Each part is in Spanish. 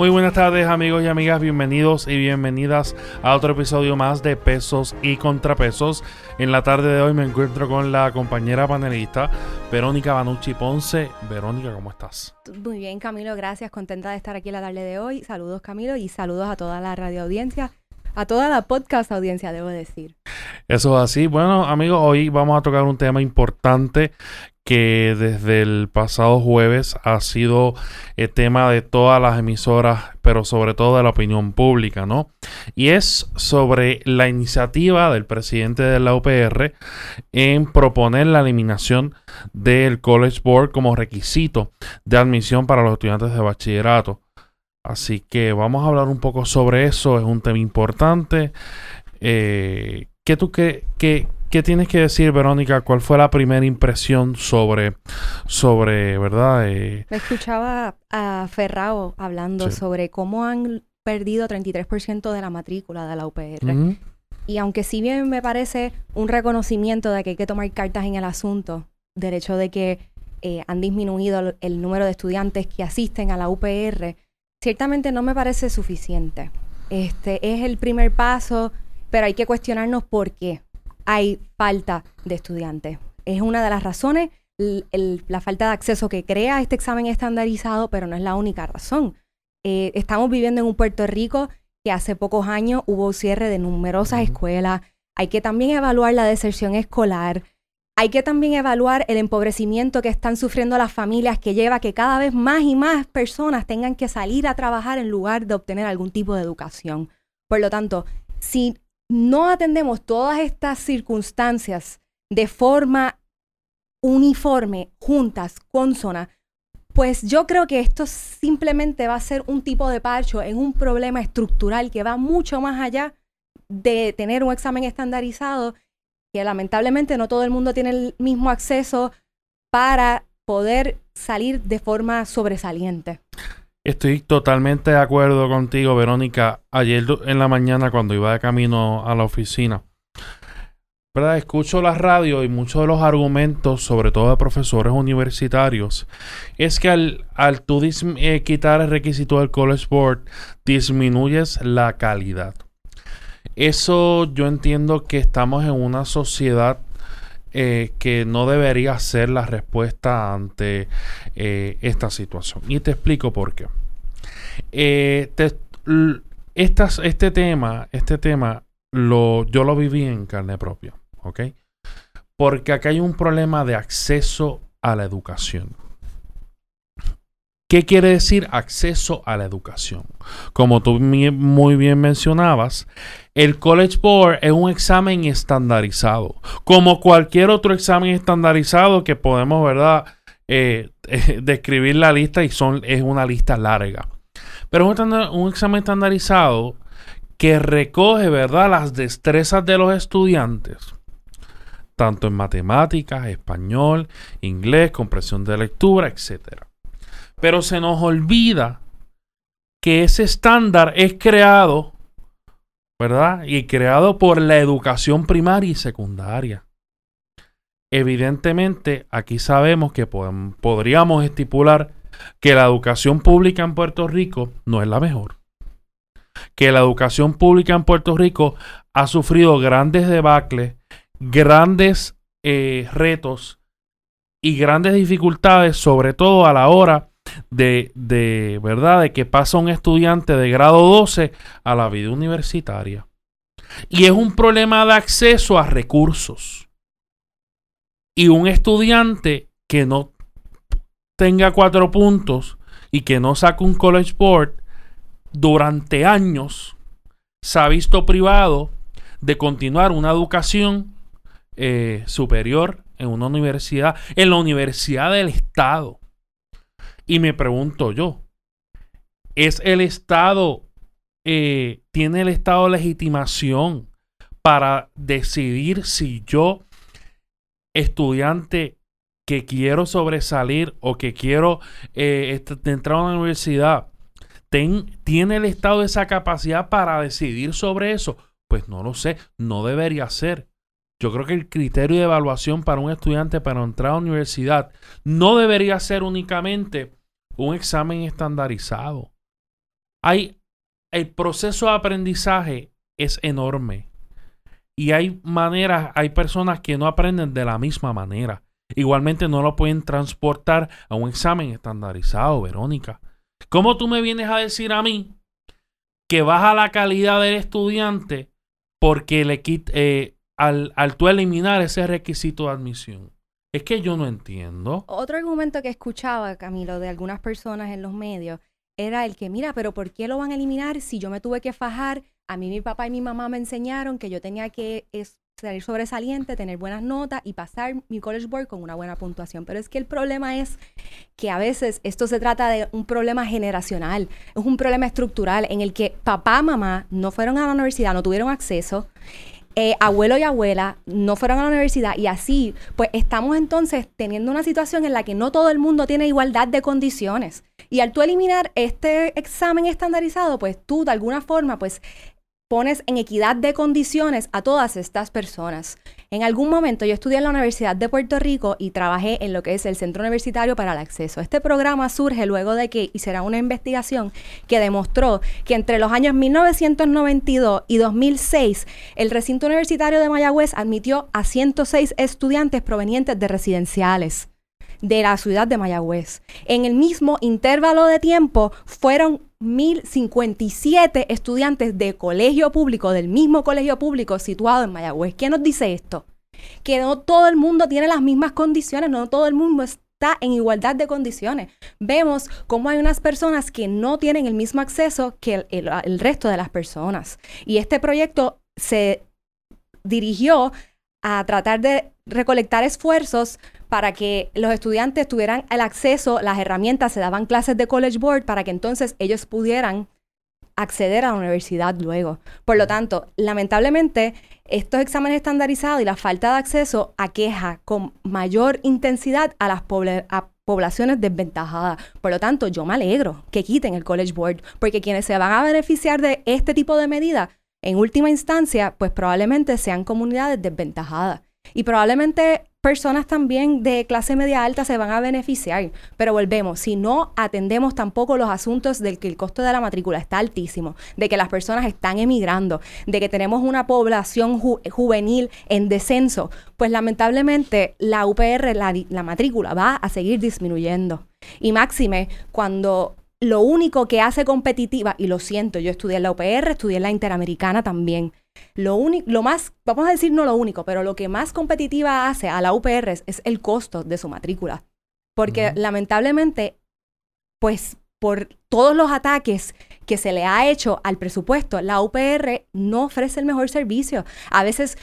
Muy buenas tardes amigos y amigas, bienvenidos y bienvenidas a otro episodio más de Pesos y Contrapesos. En la tarde de hoy me encuentro con la compañera panelista Verónica Banucci Ponce. Verónica, ¿cómo estás? Muy bien Camilo, gracias, contenta de estar aquí en la tarde de hoy. Saludos Camilo y saludos a toda la radio audiencia, a toda la podcast audiencia, debo decir. Eso es así. Bueno amigos, hoy vamos a tocar un tema importante que desde el pasado jueves ha sido el tema de todas las emisoras, pero sobre todo de la opinión pública, ¿no? Y es sobre la iniciativa del presidente de la UPR en proponer la eliminación del College Board como requisito de admisión para los estudiantes de bachillerato. Así que vamos a hablar un poco sobre eso, es un tema importante. Eh, ¿Qué tú qué, qué, ¿Qué tienes que decir, Verónica? ¿Cuál fue la primera impresión sobre, sobre verdad? Eh, Me escuchaba a Ferrao hablando sobre cómo han perdido 33% de la matrícula de la UPR. Y aunque sí bien me parece un reconocimiento de que hay que tomar cartas en el asunto, del hecho de que eh, han disminuido el número de estudiantes que asisten a la UPR, ciertamente no me parece suficiente. Este es el primer paso, pero hay que cuestionarnos por qué hay falta de estudiantes. Es una de las razones, la falta de acceso que crea este examen estandarizado, pero no es la única razón. Eh, estamos viviendo en un Puerto Rico que hace pocos años hubo cierre de numerosas escuelas. Hay que también evaluar la deserción escolar. Hay que también evaluar el empobrecimiento que están sufriendo las familias que lleva a que cada vez más y más personas tengan que salir a trabajar en lugar de obtener algún tipo de educación. Por lo tanto, si no atendemos todas estas circunstancias de forma uniforme, juntas, consona, pues yo creo que esto simplemente va a ser un tipo de parcho en un problema estructural que va mucho más allá de tener un examen estandarizado, que lamentablemente no todo el mundo tiene el mismo acceso para poder salir de forma sobresaliente. Estoy totalmente de acuerdo contigo, Verónica. Ayer en la mañana, cuando iba de camino a la oficina, ¿verdad? escucho la radio y muchos de los argumentos, sobre todo de profesores universitarios, es que al, al eh, quitar el requisito del College Board, disminuyes la calidad. Eso yo entiendo que estamos en una sociedad eh, que no debería ser la respuesta ante eh, esta situación. Y te explico por qué. Eh, este tema, este tema lo, yo lo viví en carne propia, ¿ok? Porque acá hay un problema de acceso a la educación. ¿Qué quiere decir acceso a la educación? Como tú muy bien mencionabas, el College Board es un examen estandarizado, como cualquier otro examen estandarizado que podemos, ¿verdad? Eh, describir la lista y son, es una lista larga. Pero es un, un examen estandarizado que recoge, ¿verdad?, las destrezas de los estudiantes tanto en matemáticas, español, inglés, comprensión de lectura, etc. Pero se nos olvida que ese estándar es creado, ¿verdad? Y creado por la educación primaria y secundaria. Evidentemente, aquí sabemos que podríamos estipular que la educación pública en Puerto Rico no es la mejor. Que la educación pública en Puerto Rico ha sufrido grandes debacles, grandes eh, retos y grandes dificultades, sobre todo a la hora de, de, ¿verdad? De que pasa un estudiante de grado 12 a la vida universitaria. Y es un problema de acceso a recursos. Y un estudiante que no tenga cuatro puntos y que no saque un college board durante años se ha visto privado de continuar una educación eh, superior en una universidad, en la universidad del Estado. Y me pregunto yo, ¿es el Estado, eh, tiene el Estado legitimación para decidir si yo, estudiante que quiero sobresalir o que quiero eh, entrar a una universidad, ¿tiene el Estado esa capacidad para decidir sobre eso? Pues no lo sé, no debería ser. Yo creo que el criterio de evaluación para un estudiante para entrar a la universidad no debería ser únicamente un examen estandarizado. hay el proceso de aprendizaje es enorme. Y hay maneras, hay personas que no aprenden de la misma manera. Igualmente no lo pueden transportar a un examen estandarizado, Verónica. ¿Cómo tú me vienes a decir a mí que baja la calidad del estudiante porque le eh, al, al tú eliminar ese requisito de admisión? Es que yo no entiendo. Otro argumento que escuchaba, Camilo, de algunas personas en los medios era el que, mira, pero ¿por qué lo van a eliminar si yo me tuve que fajar? A mí mi papá y mi mamá me enseñaron que yo tenía que salir sobresaliente, tener buenas notas y pasar mi college board con una buena puntuación. Pero es que el problema es que a veces esto se trata de un problema generacional, es un problema estructural en el que papá, mamá no fueron a la universidad, no tuvieron acceso eh, abuelo y abuela no fueron a la universidad y así, pues estamos entonces teniendo una situación en la que no todo el mundo tiene igualdad de condiciones. Y al tú eliminar este examen estandarizado, pues tú de alguna forma, pues pones en equidad de condiciones a todas estas personas. En algún momento yo estudié en la Universidad de Puerto Rico y trabajé en lo que es el Centro Universitario para el Acceso. Este programa surge luego de que hiciera una investigación que demostró que entre los años 1992 y 2006 el recinto universitario de Mayagüez admitió a 106 estudiantes provenientes de residenciales de la ciudad de Mayagüez. En el mismo intervalo de tiempo fueron 1.057 estudiantes de colegio público, del mismo colegio público situado en Mayagüez. ¿Qué nos dice esto? Que no todo el mundo tiene las mismas condiciones, no todo el mundo está en igualdad de condiciones. Vemos cómo hay unas personas que no tienen el mismo acceso que el, el resto de las personas. Y este proyecto se dirigió a tratar de recolectar esfuerzos para que los estudiantes tuvieran el acceso, las herramientas, se daban clases de College Board para que entonces ellos pudieran acceder a la universidad luego. Por lo tanto, lamentablemente, estos exámenes estandarizados y la falta de acceso aqueja con mayor intensidad a las poblaciones desventajadas. Por lo tanto, yo me alegro que quiten el College Board, porque quienes se van a beneficiar de este tipo de medidas, en última instancia, pues probablemente sean comunidades desventajadas. Y probablemente personas también de clase media alta se van a beneficiar. Pero volvemos, si no atendemos tampoco los asuntos del que el costo de la matrícula está altísimo, de que las personas están emigrando, de que tenemos una población juvenil en descenso, pues lamentablemente la UPR, la, la matrícula, va a seguir disminuyendo. Y máxime, cuando lo único que hace competitiva, y lo siento, yo estudié en la UPR, estudié en la Interamericana también, lo, único, lo más, vamos a decir no lo único, pero lo que más competitiva hace a la UPR es, el costo de su matrícula. Porque lamentablemente, pues por todos los ataques que se le ha hecho al presupuesto, la UPR no ofrece el mejor servicio. A veces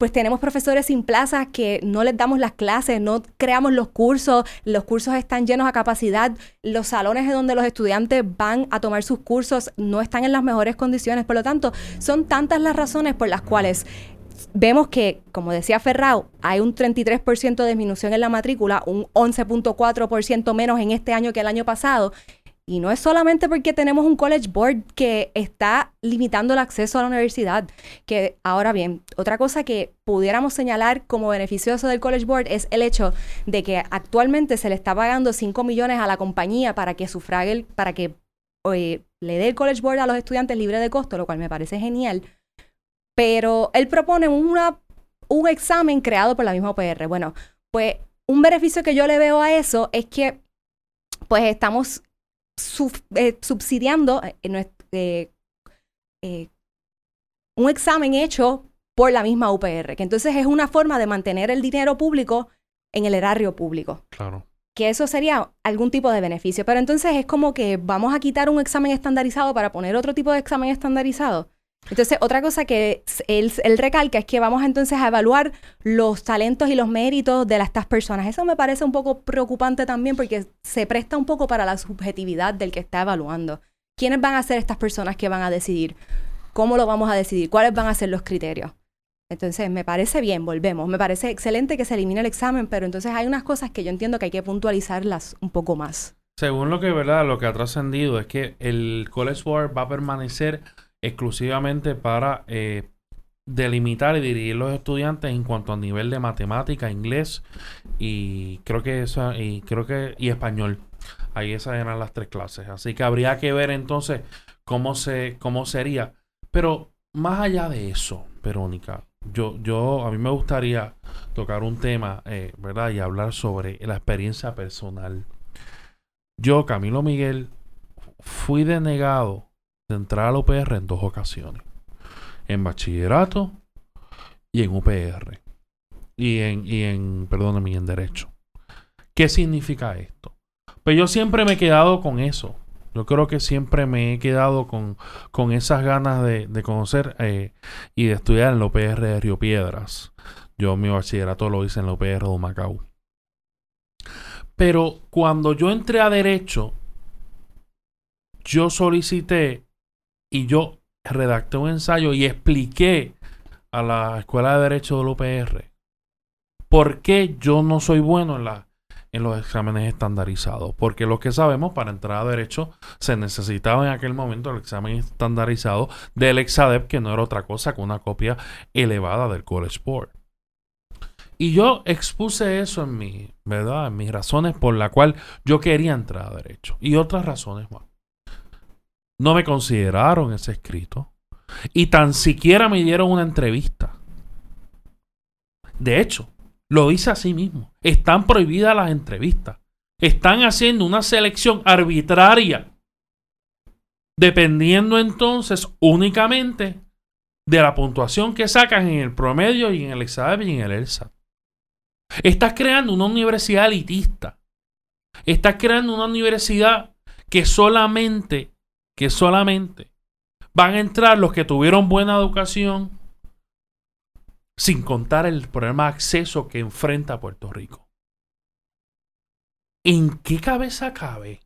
pues tenemos profesores sin plazas que no les damos las clases, no creamos los cursos, los cursos están llenos a capacidad, los salones en donde los estudiantes van a tomar sus cursos no están en las mejores condiciones. Por lo tanto, son tantas las razones por las cuales vemos que, como decía Ferrao, hay un 33% de disminución en la matrícula, un 11.4% menos en este año que el año pasado, y no es solamente porque tenemos un College Board que está limitando el acceso a la universidad. Que ahora bien, otra cosa que pudiéramos señalar como beneficioso del College Board es el hecho de que actualmente se le está pagando 5 millones a la compañía para que sufrague, para que le dé el College Board a los estudiantes libre de costo, lo cual me parece genial. Pero él propone una, un examen creado por la misma OPR. Bueno, pues un beneficio que yo le veo a eso es que pues estamos eh, subsidiando eh, eh, un examen hecho por la misma UPR, que entonces es una forma de mantener el dinero público en el erario público. Claro. Que eso sería algún tipo de beneficio. Pero entonces es como que vamos a quitar un examen estandarizado para poner otro tipo de examen estandarizado. Entonces, otra cosa que él, recalca es que vamos entonces a evaluar los talentos y los méritos de estas personas. Eso me parece un poco preocupante también porque se presta un poco para la subjetividad del que está evaluando. ¿Quiénes van a ser estas personas que van a decidir? ¿Cómo lo vamos a decidir? ¿Cuáles van a ser los criterios? Entonces, me parece bien, volvemos. Me parece excelente que se elimine el examen, pero entonces hay unas cosas que yo entiendo que hay que puntualizarlas un poco más. Según lo que, ¿verdad? Lo que ha trascendido es que el College Board va a permanecer exclusivamente para eh, delimitar y dirigir los estudiantes en cuanto a nivel de matemática, inglés y creo que esa y creo que y español. Ahí esas eran las tres clases. Así que habría que ver entonces cómo, se, cómo sería. Pero más allá de eso, Verónica, yo, yo, a mí me gustaría tocar un tema, eh, ¿verdad? Y hablar sobre la experiencia personal. Yo, Camilo Miguel, fui denegado de entrar al UPR en dos ocasiones. En bachillerato y en UPR. Y en, y en en derecho. ¿Qué significa esto? Pues yo siempre me he quedado con eso. Yo creo que siempre me he quedado con, con esas ganas de, conocer eh, y de estudiar en la UPR de Río Piedras. Yo mi bachillerato lo hice en la UPR de Macao. Pero cuando yo entré a Derecho, yo solicité y yo redacté un ensayo y expliqué a la Escuela de Derecho de la UPR por qué yo no soy bueno en la en los exámenes estandarizados. Porque lo que sabemos, para entrar a derecho, se necesitaba en aquel momento el examen estandarizado del Exadep, que no era otra cosa que una copia elevada del College Board. Y yo expuse eso en mi, ¿verdad? En mis razones por la cual yo quería entrar a derecho. Y otras razones más. No me consideraron ese escrito. Y tan siquiera me dieron una entrevista. De hecho, lo dice así mismo. Están prohibidas las entrevistas. Están haciendo una selección arbitraria. Dependiendo entonces únicamente de la puntuación que sacan en el promedio y en el examen y en el ELSA. Estás creando una universidad elitista. Estás creando una universidad que solamente, que solamente van a entrar los que tuvieron buena educación, sin contar el problema de acceso que enfrenta Puerto Rico. ¿En qué cabeza cabe?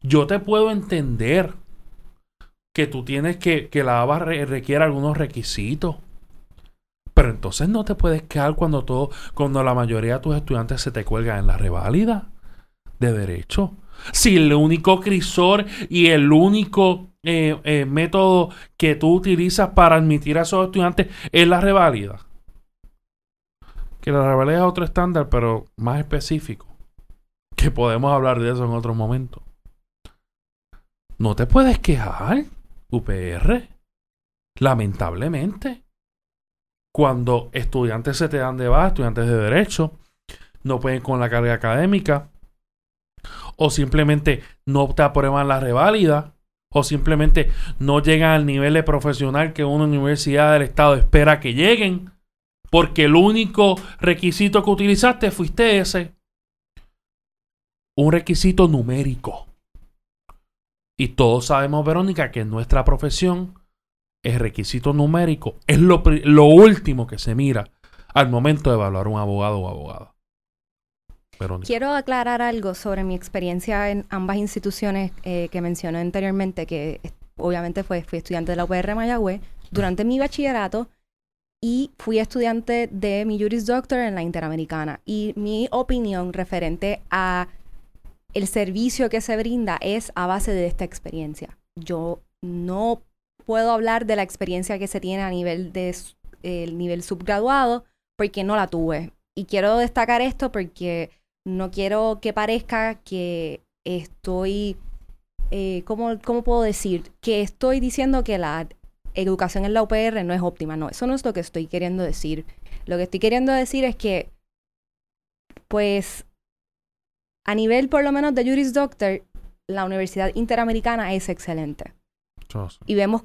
Yo te puedo entender que tú tienes que, que la ABA requiere algunos requisitos. Pero entonces no te puedes quedar cuando todo, cuando la mayoría de tus estudiantes se te cuelgan en la reválida de derecho. Si el único crisor y el único eh, eh, método que tú utilizas para admitir a esos estudiantes es la reválida. Que la reválida es otro estándar, pero más específico. Que podemos hablar de eso en otro momento. No te puedes quejar, UPR. Lamentablemente. Cuando estudiantes se te dan de baja, estudiantes de derecho, no pueden con la carga académica, o simplemente no te aprueban la reválida, o simplemente no llegan al nivel de profesional que una universidad del Estado espera que lleguen, porque el único requisito que utilizaste fuiste ese. Un requisito numérico. Y todos sabemos, Verónica, que en nuestra profesión el requisito numérico es lo, lo último que se mira al momento de evaluar un abogado o abogada. Quiero aclarar algo sobre mi experiencia en ambas instituciones eh, que mencioné anteriormente, que obviamente fue, fui estudiante de la UPR Mayagüez durante mi bachillerato y fui estudiante de mi Juris Doctor en la Interamericana. Y mi opinión referente a el servicio que se brinda es a base de esta experiencia. Yo no puedo hablar de la experiencia que se tiene a nivel de el nivel subgraduado porque no la tuve. Y quiero destacar esto porque no quiero que parezca que estoy, eh, ¿cómo, puedo decir? Que estoy diciendo que la educación en la UPR no es óptima. No, eso no es lo que estoy queriendo decir. Lo que estoy queriendo decir es que, pues, a nivel por lo menos de Juris Doctor, la Universidad Interamericana es excelente. Y vemos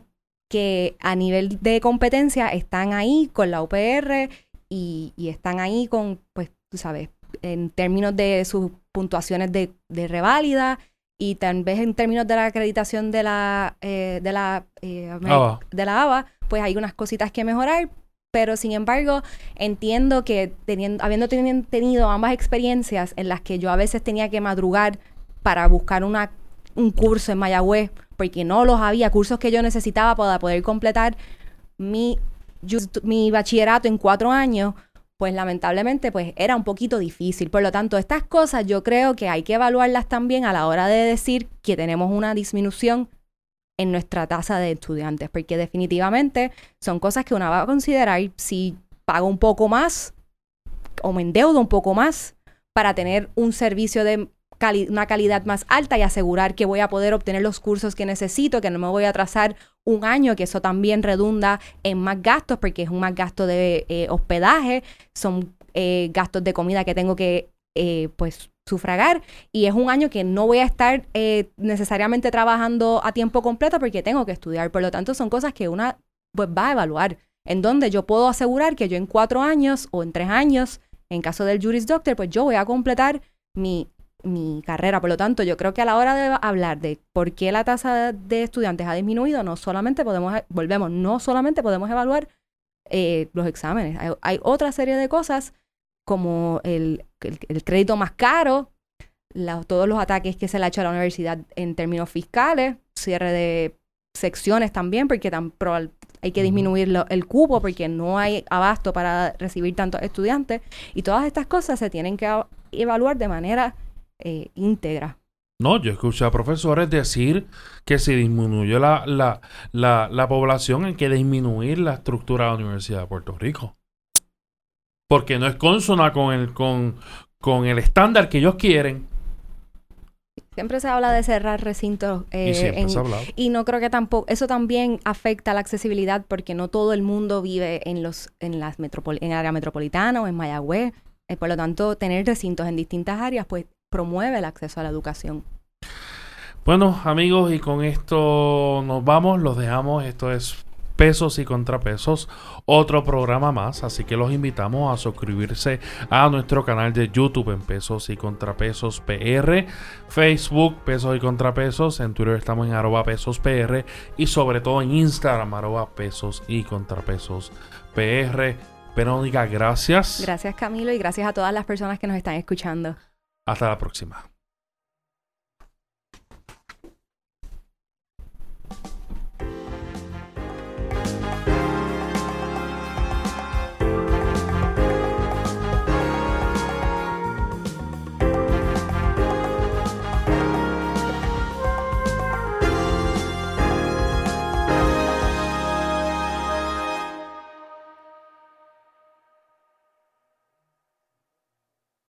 que a nivel de competencia están ahí con la UPR y, y están ahí con, pues, tú sabes, en términos de sus puntuaciones de, de reválida y tal vez en términos de la acreditación de la, eh, de, la eh, de la ABA, pues hay unas cositas que mejorar, pero sin embargo entiendo que teniendo, habiendo tenido ambas experiencias en las que yo a veces tenía que madrugar para buscar una, un curso en Mayagüez, porque no los había, cursos que yo necesitaba para poder completar mi, mi bachillerato en cuatro años, pues lamentablemente pues era un poquito difícil. Por lo tanto, estas cosas yo creo que hay que evaluarlas también a la hora de decir que tenemos una disminución en nuestra tasa de estudiantes, porque definitivamente son cosas que uno va a considerar si pago un poco más o me endeudo un poco más para tener un servicio de una calidad más alta y asegurar que voy a poder obtener los cursos que necesito, que no me voy a atrasar un año, que eso también redunda en más gastos porque es un más gasto de eh, hospedaje, son eh, gastos de comida que tengo que eh, pues sufragar y es un año que no voy a estar necesariamente trabajando a tiempo completo porque tengo que estudiar. Por lo tanto, son cosas que una pues va a evaluar en donde yo puedo asegurar que yo en cuatro años o en tres años, en caso del Juris Doctor, pues yo voy a completar mi, mi carrera. Por lo tanto, yo creo que a la hora de hablar de por qué la tasa de estudiantes ha disminuido, no solamente podemos, volvemos, no solamente podemos evaluar eh, los exámenes. Hay, otra serie de cosas como el, el, crédito más caro, todos los ataques que se le ha hecho a la universidad en términos fiscales, cierre de secciones también, porque tan, hay que disminuir el cupo porque no hay abasto para recibir tantos estudiantes. Y todas estas cosas se tienen que evaluar de manera eh, íntegra. No, yo escuché a profesores decir que si disminuyó la, la, la, población hay que disminuir la estructura de la Universidad de Puerto Rico. Porque no es consona con el, con, con el estándar que ellos quieren. Siempre se habla de cerrar recintos. Eh, y, y no creo que tampoco. Eso también afecta la accesibilidad porque no todo el mundo vive en los en las metropol en el área metropolitana o en Mayagüez. Eh, por lo tanto, tener recintos en distintas áreas pues promueve el acceso a la educación. Bueno, amigos, y con esto nos vamos, los dejamos. Esto es pesos y contrapesos, otro programa más. Así que los invitamos a suscribirse a nuestro canal de YouTube en pesos y contrapesos PR, Facebook pesos y contrapesos, en Twitter estamos en arroba pesos PR y sobre todo en Instagram arroba pesos y contrapesos PR. Verónica, gracias. Gracias Camilo y gracias a todas las personas que nos están escuchando. Hasta la próxima.